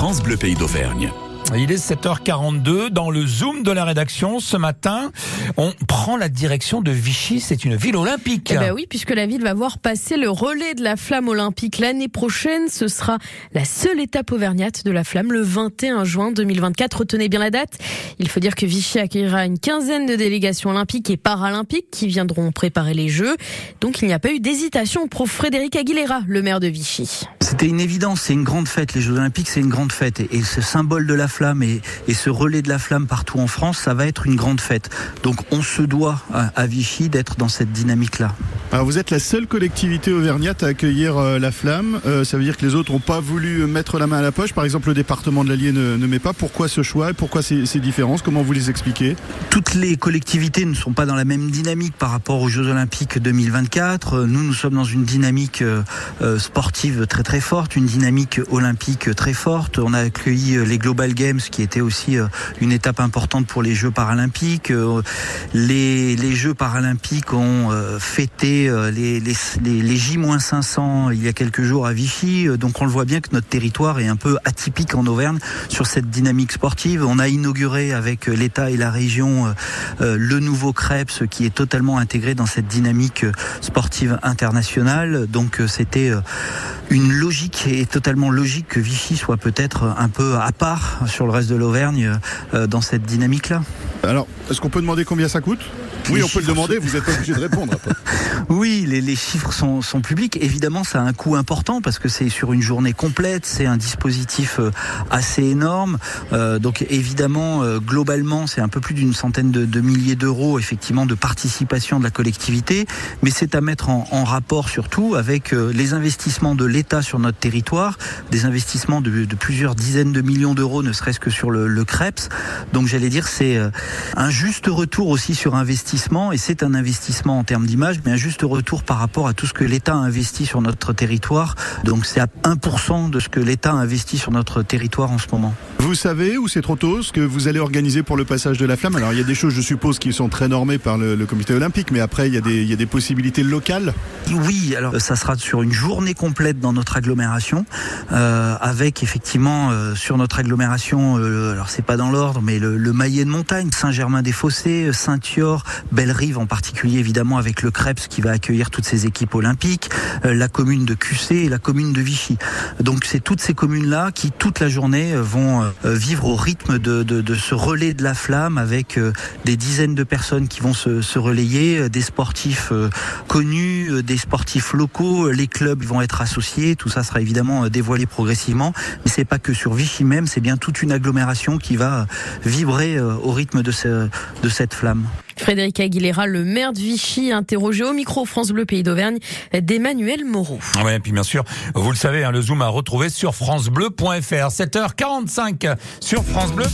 France Bleu Pays d'Auvergne. Il est 7h42 dans le Zoom de la rédaction. Ce matin, on prend la direction de Vichy. C'est une ville olympique. Eh ben oui, puisque la ville va voir passer le relais de la flamme olympique l'année prochaine. Ce sera la seule étape auvergnate de la flamme le 21 juin 2024. Retenez bien la date. Il faut dire que Vichy accueillera une quinzaine de délégations olympiques et paralympiques qui viendront préparer les Jeux. Donc il n'y a pas eu d'hésitation pour Frédéric Aguilera, le maire de Vichy. C'était une évidence, c'est une grande fête. Les Jeux Olympiques, c'est une grande fête. Et, ce symbole de la flamme et, ce relais de la flamme partout en France, ça va être une grande fête. Donc on se doit à, Vichy d'être dans cette dynamique-là. Alors vous êtes la seule collectivité auvergnate à accueillir euh, la flamme. Euh, ça veut dire que les autres n'ont pas voulu mettre la main à la poche. Par exemple, le département de l'Allier ne, met pas. Pourquoi ce choix et pourquoi ces, ces différences? Comment vous les expliquez? Toutes les collectivités ne sont pas dans la même dynamique par rapport aux Jeux Olympiques 2024. Nous, nous sommes dans une dynamique euh, sportive très très forte, une dynamique olympique très forte. On a accueilli euh, les Global Games qui était aussi euh, une étape importante pour les Jeux paralympiques. Euh, les Jeux paralympiques ont fêté les, les, les J-500 il y a quelques jours à Vichy. Donc on le voit bien que notre territoire est un peu atypique en Auvergne sur cette dynamique sportive. On a inauguré avec l'État et la région le nouveau CREPS qui est totalement intégré dans cette dynamique sportive internationale. Donc c'était une logique et totalement logique que Vichy soit peut-être un peu à part sur le reste de l'Auvergne euh, dans cette dynamique-là. Alors, est-ce qu'on peut demander combien ça coûte? Oui, on peut le demander, vous êtes obligé de répondre. oui, les, chiffres sont, publics. Évidemment, ça a un coût important parce que c'est sur une journée complète, c'est un dispositif euh, assez énorme. Euh, donc évidemment, euh, globalement, c'est un peu plus d'une centaine de, milliers d'euros effectivement de participation de la collectivité, mais c'est à mettre en, rapport surtout avec les investissements de l'État sur notre territoire, des investissements de, plusieurs dizaines de millions d'euros, ne serait-ce que sur le, le CREPS. Donc j'allais dire, c'est un juste retour aussi sur investissement et c'est un investissement en termes d'image, mais un juste retour par rapport à tout ce que l'État a investi sur notre territoire. Donc c'est à 1% de ce que l'État a investi sur notre territoire en ce moment. Vous savez, ou c'est trop tôt, ce que vous allez organiser pour le passage de la flamme? Alors il y a des choses, je suppose, qui sont très normées par le, comité olympique, mais après il y, a des, possibilités locales? Oui, alors ça sera sur une journée complète dans notre agglomération, euh, avec effectivement euh, sur notre agglomération, euh, alors c'est pas dans l'ordre, mais le, le maillet de montagne, Saint-Germain-des-Fossés, Saint-Yor, Belle-Rive en particulier évidemment avec le CREPS qui va accueillir toutes ces équipes olympiques, euh, la commune de QC et la commune de Vichy. Donc c'est toutes ces communes-là qui toute la journée euh, vont euh, vivre au rythme de, de, ce relais de la flamme avec des dizaines de personnes qui vont se, relayer, des sportifs connus, des sportifs locaux, les clubs vont être associés, tout ça sera évidemment dévoilé progressivement, mais c'est pas que sur Vichy même, c'est bien toute une agglomération qui va vibrer au rythme de, de cette flamme. Frédéric Aguilera, le maire de Vichy, interrogé au micro France Bleu Pays d'Auvergne d'Emmanuel Moreau. Oui, et puis bien sûr, vous le savez, hein, le Zoom à retrouver sur francebleu.fr. 7h45 sur France Bleu.